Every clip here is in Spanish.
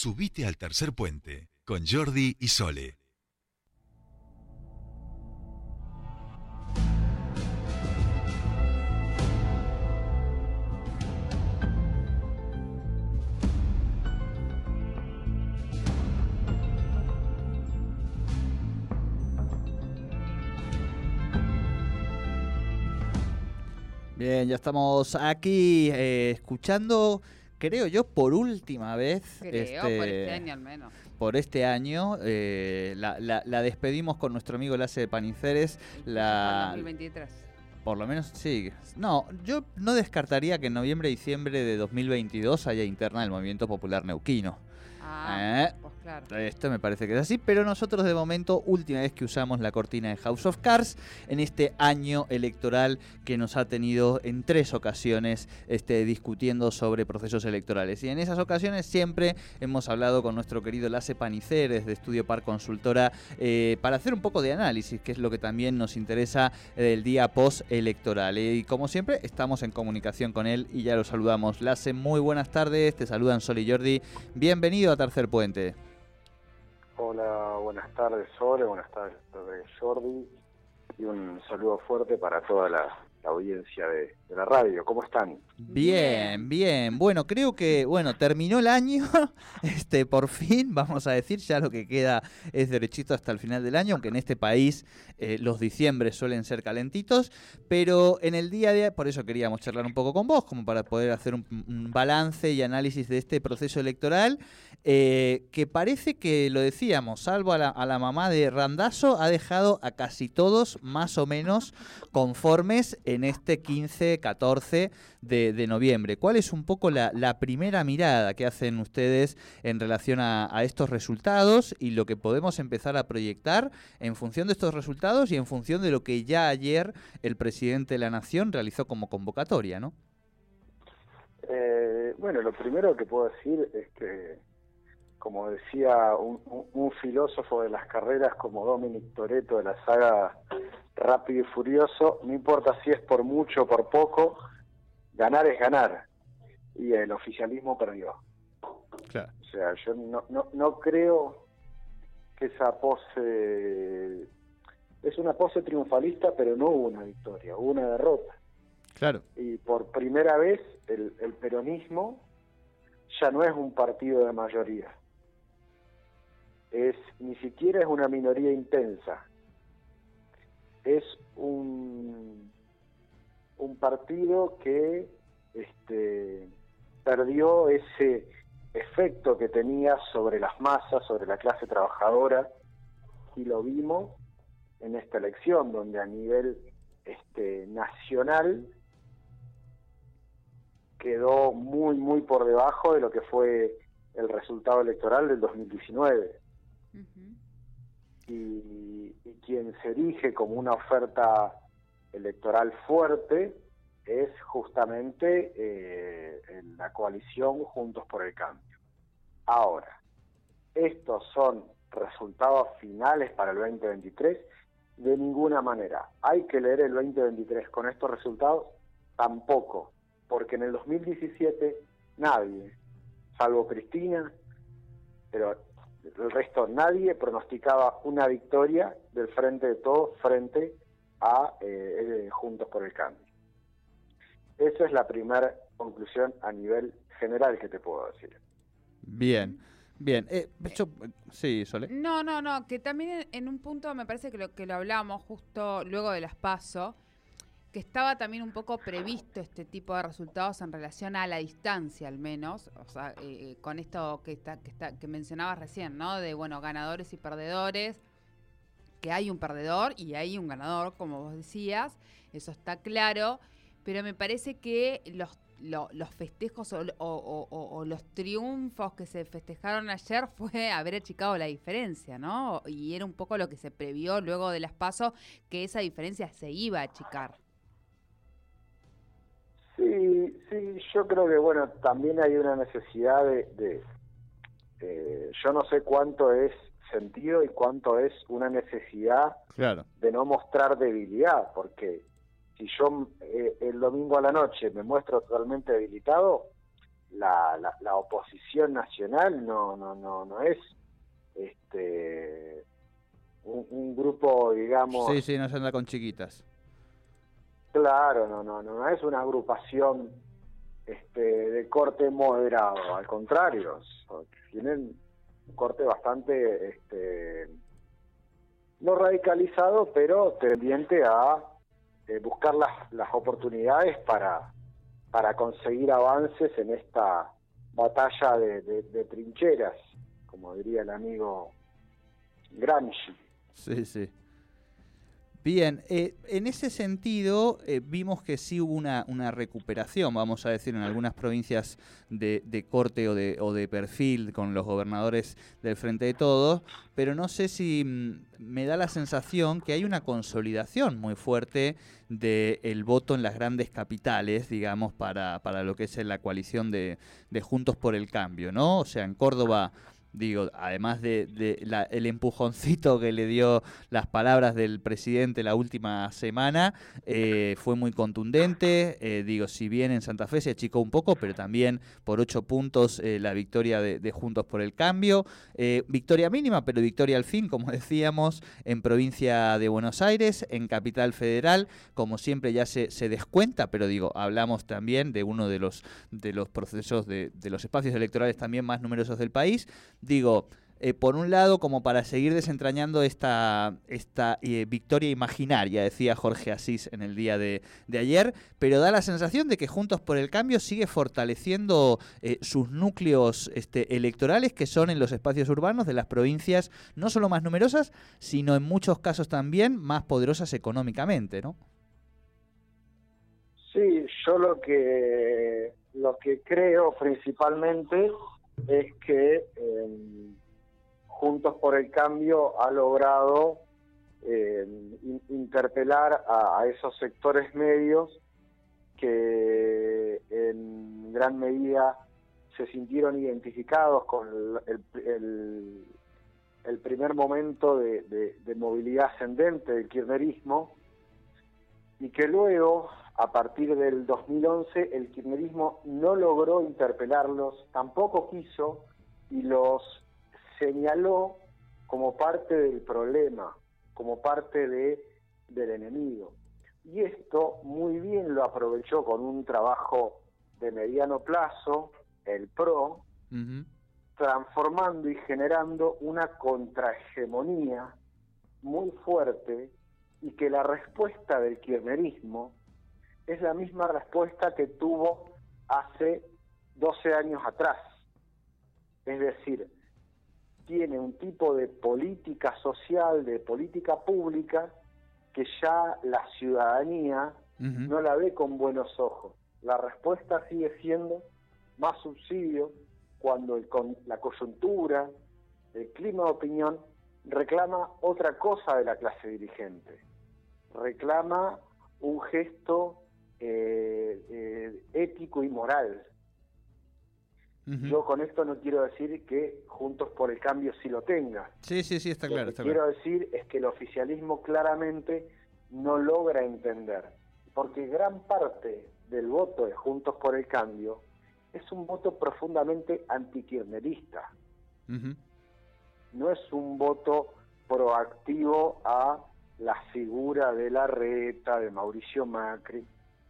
Subite al tercer puente con Jordi y Sole. Bien, ya estamos aquí eh, escuchando, creo yo, por última vez. Creo, por este año al menos. Por este año, eh, la, la- la despedimos con nuestro amigo Lace de Paniceres. La, 2023. por lo menos, sí. No, yo no descartaría que en noviembre y diciembre de 2022 haya interna del Movimiento Popular Neuquino. Ah, Eh, Esto me parece que es así, pero nosotros de momento, última vez que usamos la cortina de House of Cards en este año electoral que nos ha tenido en tres ocasiones este, discutiendo sobre procesos electorales. Y en esas ocasiones siempre hemos hablado con nuestro querido Lace Paniceres de Estudio Par Consultora eh, para hacer un poco de análisis, que es lo que también nos interesa del día post-electoral. Y como siempre, estamos en comunicación con él y ya lo saludamos. Lace, muy buenas tardes, te saludan Sol y Jordi. Bienvenido a Tercer Puente. Hola, buenas tardes Sole, buenas tardes Jordi y un saludo fuerte para toda la, la audiencia de, de la radio. ¿Cómo están? Bien, bien. Bueno, creo que, bueno, terminó el año, este, por fin, vamos a decir, ya lo que queda es derechito hasta el final del año, aunque en este país eh, los diciembres suelen ser calentitos, pero en el día día, por eso queríamos charlar un poco con vos, como para poder hacer un, balance y análisis de este proceso electoral, eh, que parece que, lo decíamos, salvo a la, a la mamá de Randazo, ha dejado a casi todos más o menos conformes en este 15-14 de, noviembre. ¿Cuál es un poco la, primera mirada que hacen ustedes en relación a, estos resultados y lo que podemos empezar a proyectar en función de estos resultados y en función de lo que ya ayer el presidente de la Nación realizó como convocatoria, ¿no? Eh, bueno, lo primero que puedo decir es que, como decía un, un- filósofo de las carreras como Dominic Toretto de la saga Rápido y Furioso, no importa si es por mucho o por poco, ganar es ganar. Y el oficialismo perdió. Claro. O sea, yo no, no, no creo que esa pose... Es una pose triunfalista, pero no hubo una victoria, hubo una derrota. Claro. Y por primera vez el, el peronismo ya no es un partido de mayoría. Es ni siquiera es una minoría intensa. Es un, un partido que este, perdió ese efecto que tenía sobre las masas, sobre la clase trabajadora, y lo vimos en esta elección, donde a nivel este, nacional quedó muy, muy por debajo de lo que fue el resultado electoral del 2019. Ujú. Y, quien se erige como una oferta electoral fuerte es justamente eh, la coalición Juntos por el Cambio. Ahora, estos son resultados finales para el 2023 de ninguna manera. Hay que leer el 2023 con estos resultados tampoco, porque en el 2017 nadie, salvo Cristina, pero el resto nadie pronosticaba una victoria del frente de todos frente a eh, eh, Juntos por el Cambio. Esa es la primera conclusión a nivel general que te puedo decir. Bien. Bien. Eh, yo- sí, Sole. No, no, no, que también en, en un punto me parece que lo, que lo hablamos justo luego de las PASO, que estaba también un poco previsto este tipo de resultados en relación a la distancia al menos, o sea, eh, con esto que, está, que, está, que mencionabas recién, ¿no? De, bueno, ganadores y perdedores, que hay un perdedor y hay un ganador, como vos decías, eso está claro, pero me parece que los, lo- los festejos o- o los triunfos que se festejaron ayer fue haber achicado la diferencia, ¿no? Y era un poco lo que se previó luego de las pasos, que esa diferencia se iba a achicar. Sí, sí, yo creo que bueno, también hay una necesidad de, de eh, yo no sé cuánto es sentido y cuánto es una necesidad Claro. de no mostrar debilidad, porque si yo eh, el domingo a la noche me muestro totalmente debilitado, la, la, oposición nacional no, no, no, no es este un, grupo, digamos... Sí, sí, no se anda con chiquitas. Claro, no, no, no, es una agrupación este, de corte moderado, al contrario, tienen un corte bastante, este, no radicalizado, pero tendiente a eh, buscar las, las oportunidades para para conseguir avances en esta batalla de, trincheras, como diría el amigo Gramsci. Sí, sí. Bien, eh, en ese sentido eh, vimos que sí hubo una, recuperación, vamos a decir, en algunas provincias de, corte o de, o de, perfil con los gobernadores del Frente de Todos, pero no sé si mm, me da la sensación que hay una consolidación muy fuerte del voto en las grandes capitales, digamos, para, para lo que es la coalición de, de Juntos por el Cambio, ¿no? O sea, en Córdoba digo, además de, el empujoncito que le dio las palabras del presidente la última semana, eh, fue muy contundente. Eh, digo, si bien en Santa Fe se achicó un poco, pero también por ocho puntos eh, la victoria de, Juntos por el Cambio. victoria mínima, pero victoria al fin, como decíamos, en provincia de Buenos Aires, en Capital Federal, como siempre ya se, se descuenta, pero digo, hablamos también de uno de los, de los procesos de, de los espacios electorales también más numerosos del país digo, eh, por un lado, como para seguir desentrañando esta, esta eh, victoria imaginaria, decía Jorge Asís en el día de, ayer, pero da la sensación de que Juntos por el Cambio sigue fortaleciendo eh, sus núcleos este, electorales, que son en los espacios urbanos de las provincias no solo más numerosas, sino en muchos casos también más poderosas económicamente, ¿no? Sí, yo lo que, lo que creo principalmente es que em, Juntos por el Cambio ha logrado em, interpelar a, esos sectores medios que en gran medida se sintieron identificados con el, el, primer momento de, de, movilidad ascendente del kirchnerismo y que luego a partir del 2011 el kirchnerismo no logró interpelarlos, tampoco quiso y los señaló como parte del problema, como parte de, del enemigo. Y esto muy bien lo aprovechó con un trabajo de mediano plazo, el PRO, transformando y generando una contrahegemonía muy fuerte y que la respuesta del kirchnerismo es la misma respuesta que tuvo hace 12 años atrás. Es decir, tiene un tipo de política social, de política pública, que ya la ciudadanía no la ve con buenos ojos. La respuesta sigue siendo más subsidio cuando el, con la coyuntura, el clima de opinión, reclama otra cosa de la clase dirigente. Reclama un gesto eh, eh, ético y moral. Yo con esto no quiero decir que Juntos por el Cambio sí lo tenga. Sí, sí, sí, está claro. Lo que quiero decir es que el oficialismo claramente no logra entender, porque gran parte del voto de Juntos por el Cambio es un voto profundamente antikirnerista. No es un voto proactivo a la figura de la reta, de Mauricio Macri,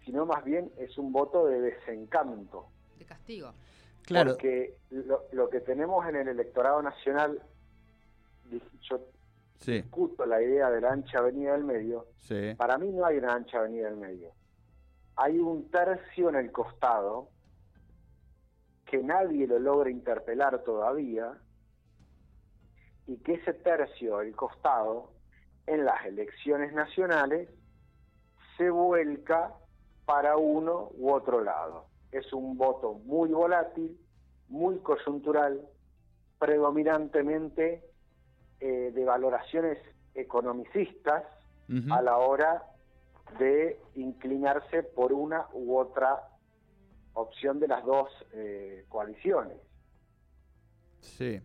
sino más bien es un voto de desencanto. De castigo. Claro. Porque lo, que tenemos en el electorado nacional, yo discuto la idea de la ancha avenida del medio, para mí no hay una ancha avenida del medio. Hay un tercio en el costado que nadie lo logra interpelar todavía y que ese tercio, el costado, en las elecciones nacionales se vuelca para uno u otro lado. Es un voto muy volátil, muy coyuntural, predominantemente eh, de valoraciones economicistas a la hora de inclinarse por una u otra opción de las dos eh, coaliciones. Sí.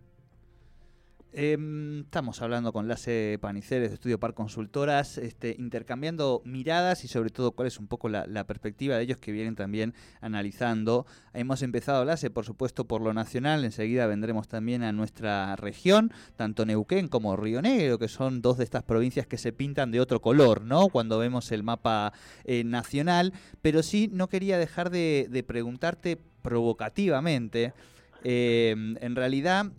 Em, estamos hablando con Lace Paniceres de Estudio Par Consultoras, este, intercambiando miradas y sobre todo cuál es un poco la, perspectiva de ellos que vienen también analizando. Hemos empezado, Lace, por supuesto, por lo nacional, enseguida vendremos también a nuestra región, tanto Neuquén como Río Negro, que son dos de estas provincias que se pintan de otro color, ¿no? Cuando vemos el mapa eh, nacional, pero sí no quería dejar de, preguntarte provocativamente, em, en realidad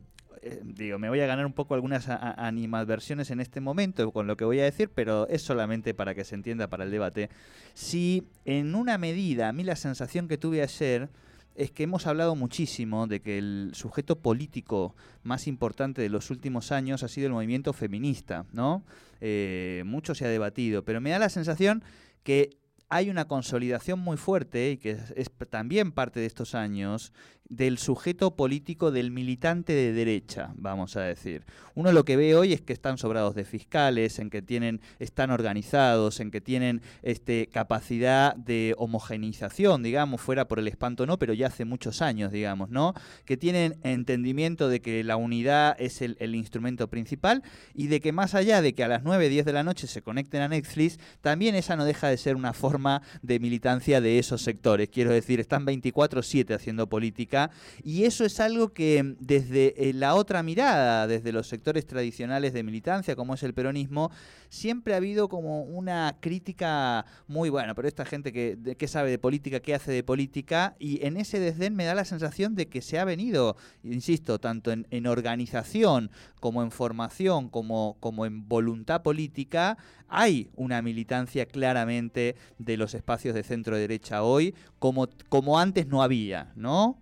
eh, digo, me voy a ganar un poco algunas animadversiones en este momento con lo que voy a decir, pero es solamente para que se entienda para el debate. Si en una medida, a mí la sensación que tuve ayer es que hemos hablado muchísimo de que el sujeto político más importante de los últimos años ha sido el movimiento feminista, ¿no? Eh, mucho se ha debatido, pero me da la sensación que hay una consolidación muy fuerte, y que es, también parte de estos años, del sujeto político, del militante de derecha, vamos a decir. Uno lo que ve hoy es que están sobrados de fiscales, en que tienen, están organizados, en que tienen este, capacidad de homogenización, digamos, fuera por el espanto no, pero ya hace muchos años, digamos, ¿no? Que tienen entendimiento de que la unidad es el, el instrumento principal y de que más allá de que a las 9, 10 de la noche se conecten a Netflix, también esa no deja de ser una forma de militancia de esos sectores. Quiero decir, están 24-7 haciendo política y eso es algo que desde eh, la otra mirada, desde los sectores tradicionales de militancia, como es el peronismo, siempre ha habido como una crítica muy buena, pero esta gente que, sabe de política, qué hace de política, y en ese desdén me da la sensación de que se ha venido, insisto, tanto en, organización como en formación, como, como en voluntad política, hay una militancia claramente de los espacios de centro derecha hoy, como, como antes no había, ¿no?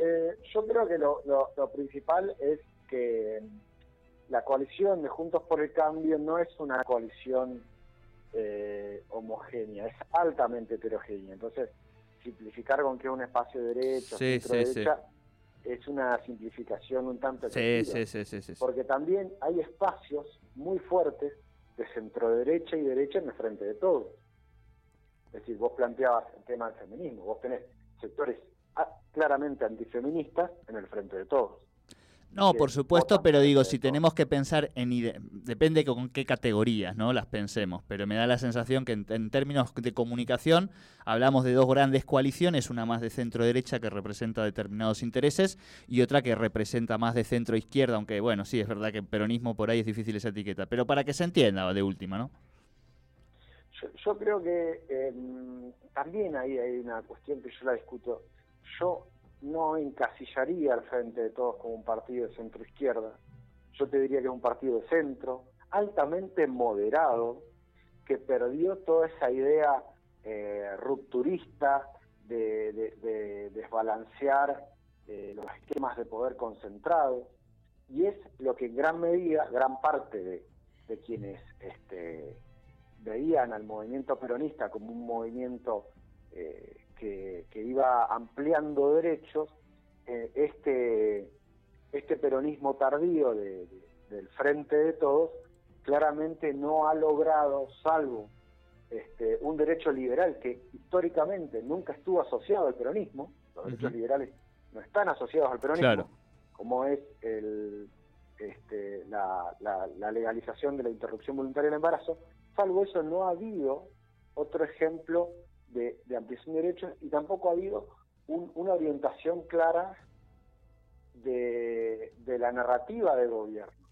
Eh, yo creo que lo, principal es que la coalición de Juntos por el Cambio no es una coalición eh, homogénea, es altamente heterogénea. Entonces, simplificar con que es un espacio de derecha, derecha, es una simplificación un tanto Porque también hay espacios muy fuertes de centro derecha y derecha en el frente de todos. Es decir, vos planteabas el tema del feminismo, vos tenés sectores claramente antifeministas en el frente de todos. No, por supuesto, pero digo, si tenemos que pensar en... Depende con qué categorías ¿no? las pensemos, pero me da la sensación que en, términos de comunicación hablamos de dos grandes coaliciones, una más de centro-derecha que representa determinados intereses y otra que representa más de centro-izquierda, aunque bueno, sí, es verdad que peronismo por ahí es difícil esa etiqueta, pero para que se entienda de última, ¿no? Yo, creo que em, también ahí hay una cuestión que yo la discuto yo no encasillaría al frente de todos como un partido de centro izquierda. Yo te diría que es un partido de centro, altamente moderado, que perdió toda esa idea eh, rupturista de, desbalancear eh, los esquemas de poder concentrado, y es lo que en gran medida, gran parte de, quienes este, veían al movimiento peronista como un movimiento eh, que, iba ampliando derechos, eh, este, este peronismo tardío del frente de todos claramente no ha logrado, salvo este, un derecho liberal que históricamente nunca estuvo asociado al peronismo, los derechos liberales no están asociados al peronismo, como es el, este, la, la, legalización de la interrupción voluntaria del embarazo, salvo eso no ha habido otro ejemplo de, ampliación de derechos y tampoco ha habido una orientación clara de, la narrativa del gobierno,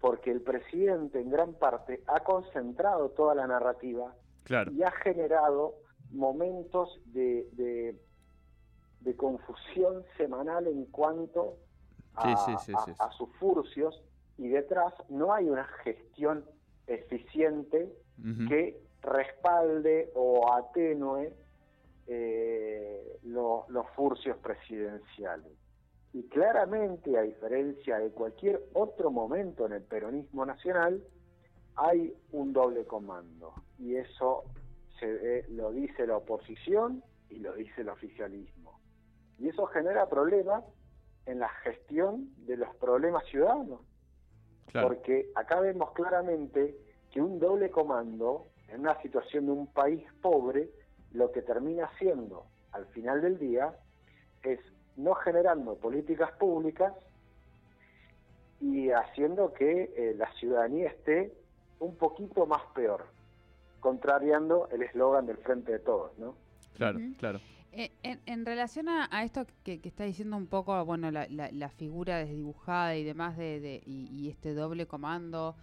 porque el presidente en gran parte ha concentrado toda la narrativa y ha generado momentos de, de, confusión semanal en cuanto a, sus furcios y detrás no hay una gestión eficiente que respalde o atenue eh, los furcios presidenciales. Y claramente, a diferencia de cualquier otro momento en el peronismo nacional, hay un doble comando. Y eso se lo dice la oposición y lo dice el oficialismo. Y eso genera problemas en la gestión de los problemas ciudadanos. Porque acá vemos claramente que un doble comando en una situación de un país pobre, lo que termina siendo, al final del día, es no generando políticas públicas y haciendo que eh, la ciudadanía esté un poquito más peor, contrariando el eslogan del Frente de Todos, ¿no? Claro, claro. Eh, en, relación a, esto que, está diciendo un poco, bueno, la, figura desdibujada y demás de, y, este doble comando,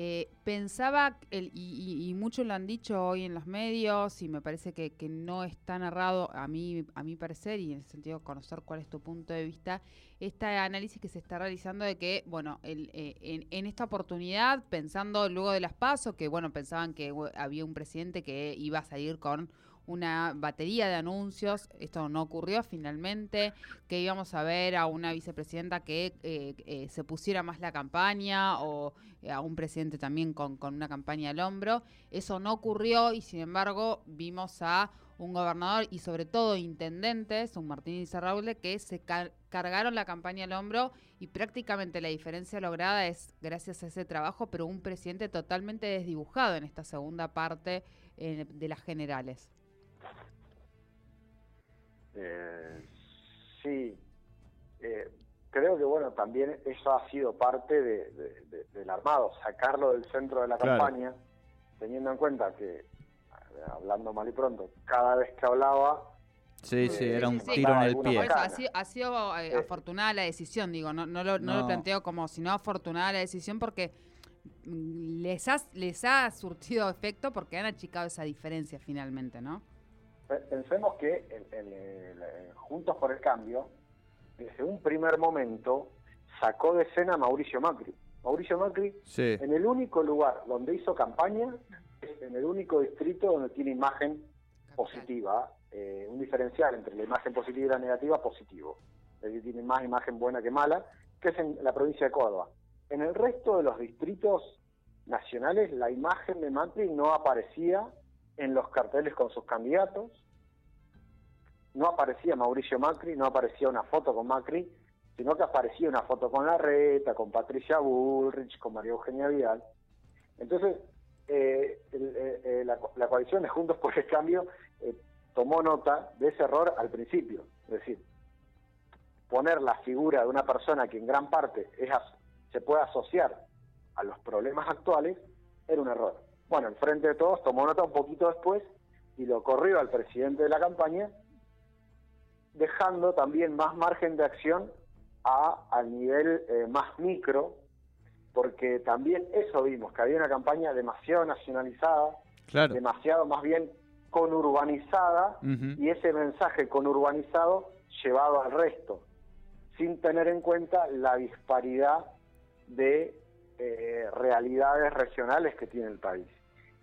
eh, pensaba, el, y, muchos lo han dicho hoy en los medios, y me parece que, no es tan errado a mí, a mi parecer, y en el sentido de conocer cuál es tu punto de vista, este análisis que se está realizando de que, bueno, el, eh, en, en, esta oportunidad, pensando luego de las pasos, que bueno, pensaban que había un presidente que iba a salir con una batería de anuncios, esto no ocurrió finalmente, que íbamos a ver a una vicepresidenta que eh, eh, se pusiera más la campaña o eh, a un presidente también con, una campaña al hombro, eso no ocurrió y sin embargo vimos a un gobernador y sobre todo intendentes, un Martín Izarraule, que se cargaron la campaña al hombro y prácticamente la diferencia lograda es gracias a ese trabajo, pero un presidente totalmente desdibujado en esta segunda parte de las generales. Eh, sí, eh, creo que bueno, también eso ha sido parte del armado, sacarlo del centro de la campaña, teniendo en cuenta que, hablando mal y pronto, cada vez que hablaba... Sí, sí, era un tiro en el pie. ha sido, eh, afortunada la decisión, digo, no, no, lo, no, lo planteo como si no afortunada la decisión porque les ha, les ha surtido efecto porque han achicado esa diferencia finalmente, ¿no? Pensemos que Juntos por el Cambio, desde un primer momento, sacó de escena a Mauricio Macri. Mauricio Macri, en el único lugar donde hizo campaña, es en el único distrito donde tiene imagen positiva, eh, un diferencial entre la imagen positiva y la negativa, positivo. Es decir, tiene más imagen buena que mala, que es en la provincia de Córdoba. En el resto de los distritos nacionales, la imagen de Macri no aparecía en los carteles con sus candidatos. No aparecía Mauricio Macri, no aparecía una foto con Macri, sino que aparecía una foto con Larreta, con Patricia Bullrich, con María Eugenia Vidal. Entonces, eh, eh, eh, la, coalición de Juntos por el Cambio tomó nota de ese error al principio. Es decir, poner la figura de una persona que en gran parte es, se puede asociar a los problemas actuales era un error. Bueno, el Frente de Todos tomó nota un poquito después y lo corrió al presidente de la campaña, dejando también más margen de acción a, al nivel eh, más micro, porque también eso vimos, que había una campaña demasiado nacionalizada, demasiado más bien conurbanizada, y ese mensaje conurbanizado llevado al resto, sin tener en cuenta la disparidad de eh, realidades regionales que tiene el país.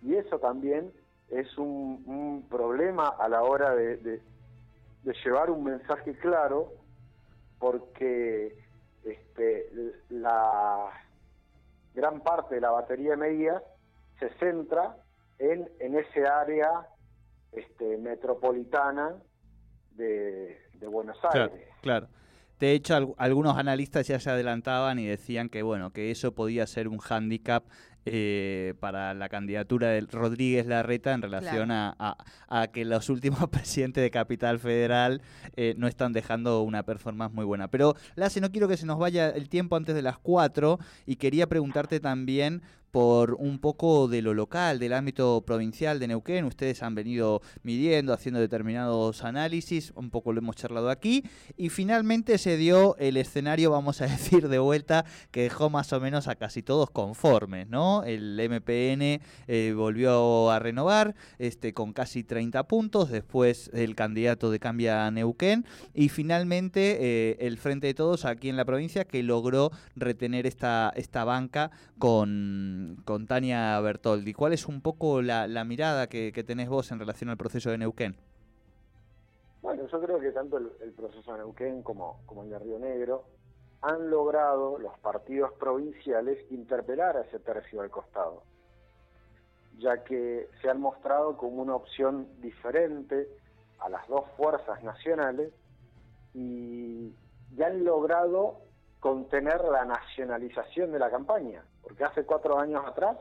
Y eso también es un, problema a la hora de, llevar un mensaje claro, porque este, la gran parte de la batería de medidas se centra en, en ese área este, metropolitana de, Buenos Aires. claro. De hecho, algunos analistas ya se adelantaban y decían que bueno, que eso podía ser un hándicap eh, para la candidatura de Rodríguez Larreta en relación a, que los últimos presidentes de Capital Federal eh, no están dejando una performance muy buena. Pero, Lace, no quiero que se nos vaya el tiempo antes de las cuatro y quería preguntarte también por un poco de lo local, del ámbito provincial de Neuquén. Ustedes han venido midiendo, haciendo determinados análisis, un poco lo hemos charlado aquí, y finalmente se dio el escenario, vamos a decir, de vuelta, que dejó más o menos a casi todos conformes, ¿no? El MPN eh, volvió a renovar este, con casi 30 puntos, después el candidato de Cambia Neuquén, y finalmente eh, el Frente de Todos aquí en la provincia que logró retener esta, esta banca con con, Tania Bertoldi. ¿Cuál es un poco la, mirada que, tenés vos en relación al proceso de Neuquén? Bueno, yo creo que tanto el, proceso de Neuquén como, el de Río Negro han logrado los partidos provinciales interpelar a ese tercio del costado, ya que se han mostrado como una opción diferente a las dos fuerzas nacionales y ya han logrado contener la nacionalización de la campaña, porque hace cuatro años atrás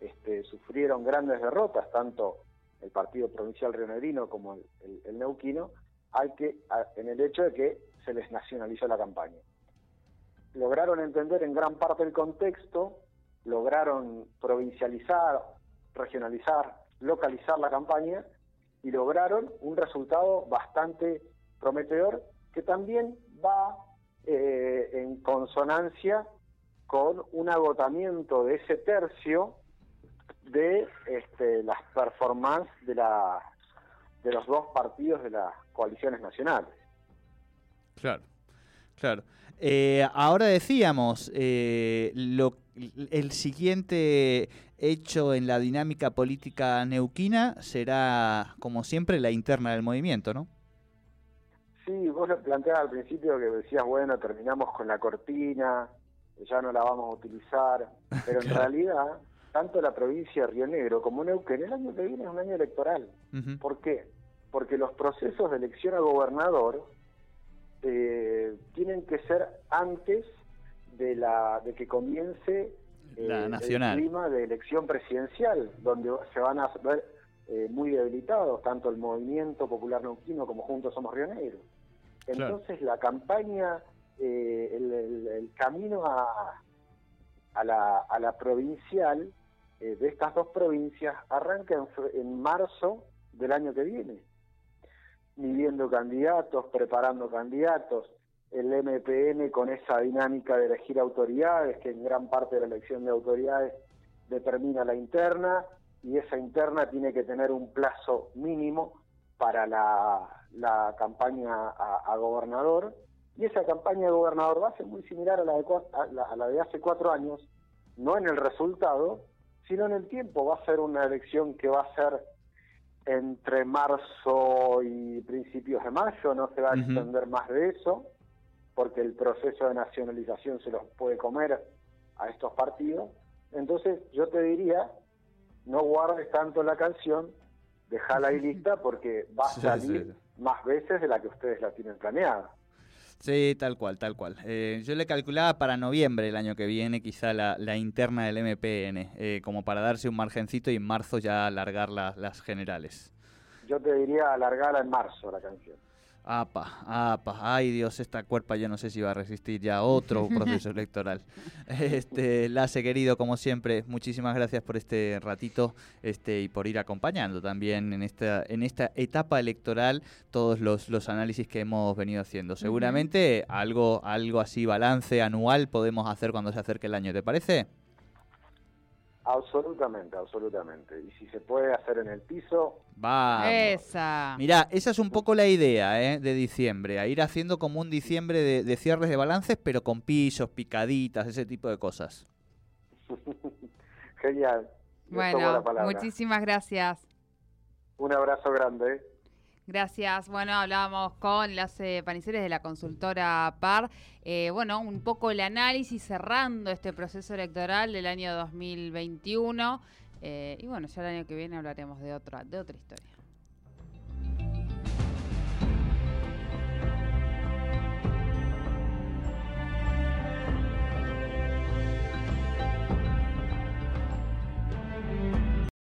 este, sufrieron grandes derrotas, tanto el Partido Provincial Rionegrino como el, Neuquino, hay que, en el hecho de que se les nacionalizó la campaña. Lograron entender en gran parte el contexto, lograron provincializar, regionalizar, localizar la campaña y lograron un resultado bastante prometedor que también va eh, en consonancia con un agotamiento de ese tercio de este, las performances de, la, de los dos partidos de las coaliciones nacionales. Claro, claro. Eh, ahora decíamos, eh, lo, el siguiente hecho en la dinámica política neuquina será, como siempre, la interna del movimiento, ¿no? Sí, vos lo planteabas al principio que decías, bueno, terminamos con la cortina, ya no la vamos a utilizar, pero en realidad, tanto la provincia de Río Negro como Neuquén, el año que viene es un año electoral. ¿Por qué? Porque los procesos de elección a gobernador eh, tienen que ser antes de, la, de que comience la eh, nacional. el clima de elección presidencial, donde se van a ver eh, muy debilitados, tanto el movimiento popular neuquino como Juntos Somos Río Negro. Entonces la campaña, eh, el, camino a, a, la, a la provincial de estas dos provincias arranca en, marzo del año que viene, midiendo candidatos, preparando candidatos, el MPN con esa dinámica de elegir autoridades, que en gran parte de la elección de autoridades determina la interna, y esa interna tiene que tener un plazo mínimo para la, campaña a, gobernador y esa campaña de gobernador va a ser muy similar a la, de, a la, de hace cuatro años, no en el resultado, sino en el tiempo. Va a ser una elección que va a ser entre marzo y principios de mayo, no se va a extender más de eso, porque el proceso de nacionalización se los puede comer a estos partidos. Entonces yo te diría no guardes tanto la canción, déjala ahí lista porque va a salir más veces de la que ustedes la tienen planeada. Sí, tal cual, tal cual. Eh, yo le calculaba para noviembre el año que viene quizá la, interna del MPN, eh, como para darse un margencito y en marzo ya alargar las generales. Yo te diría alargarla en marzo la canción. Apa, apa, ay Dios, esta cuerpa yo no sé si va a resistir ya otro proceso electoral. Este, Lace querido, como siempre, muchísimas gracias por este ratito este, y por ir acompañando también en esta, en esta etapa electoral todos los, los análisis que hemos venido haciendo. Seguramente algo, algo así, balance anual podemos hacer cuando se acerque el año, ¿te parece? Absolutamente, absolutamente. Y si se puede hacer en el piso. Va. Esa. Mirá, esa es un poco la idea ¿eh? de diciembre, a ir haciendo como un diciembre de, cierres de balances, pero con pisos, picaditas, ese tipo de cosas. Genial. Bueno, muchísimas gracias. Un abrazo grande. Gracias. Bueno, hablábamos con las eh, paniceres de la consultora PAR. Eh, bueno, un poco el análisis cerrando este proceso electoral del año 2021. Eh, y bueno, ya el año que viene hablaremos de otra, de otra historia.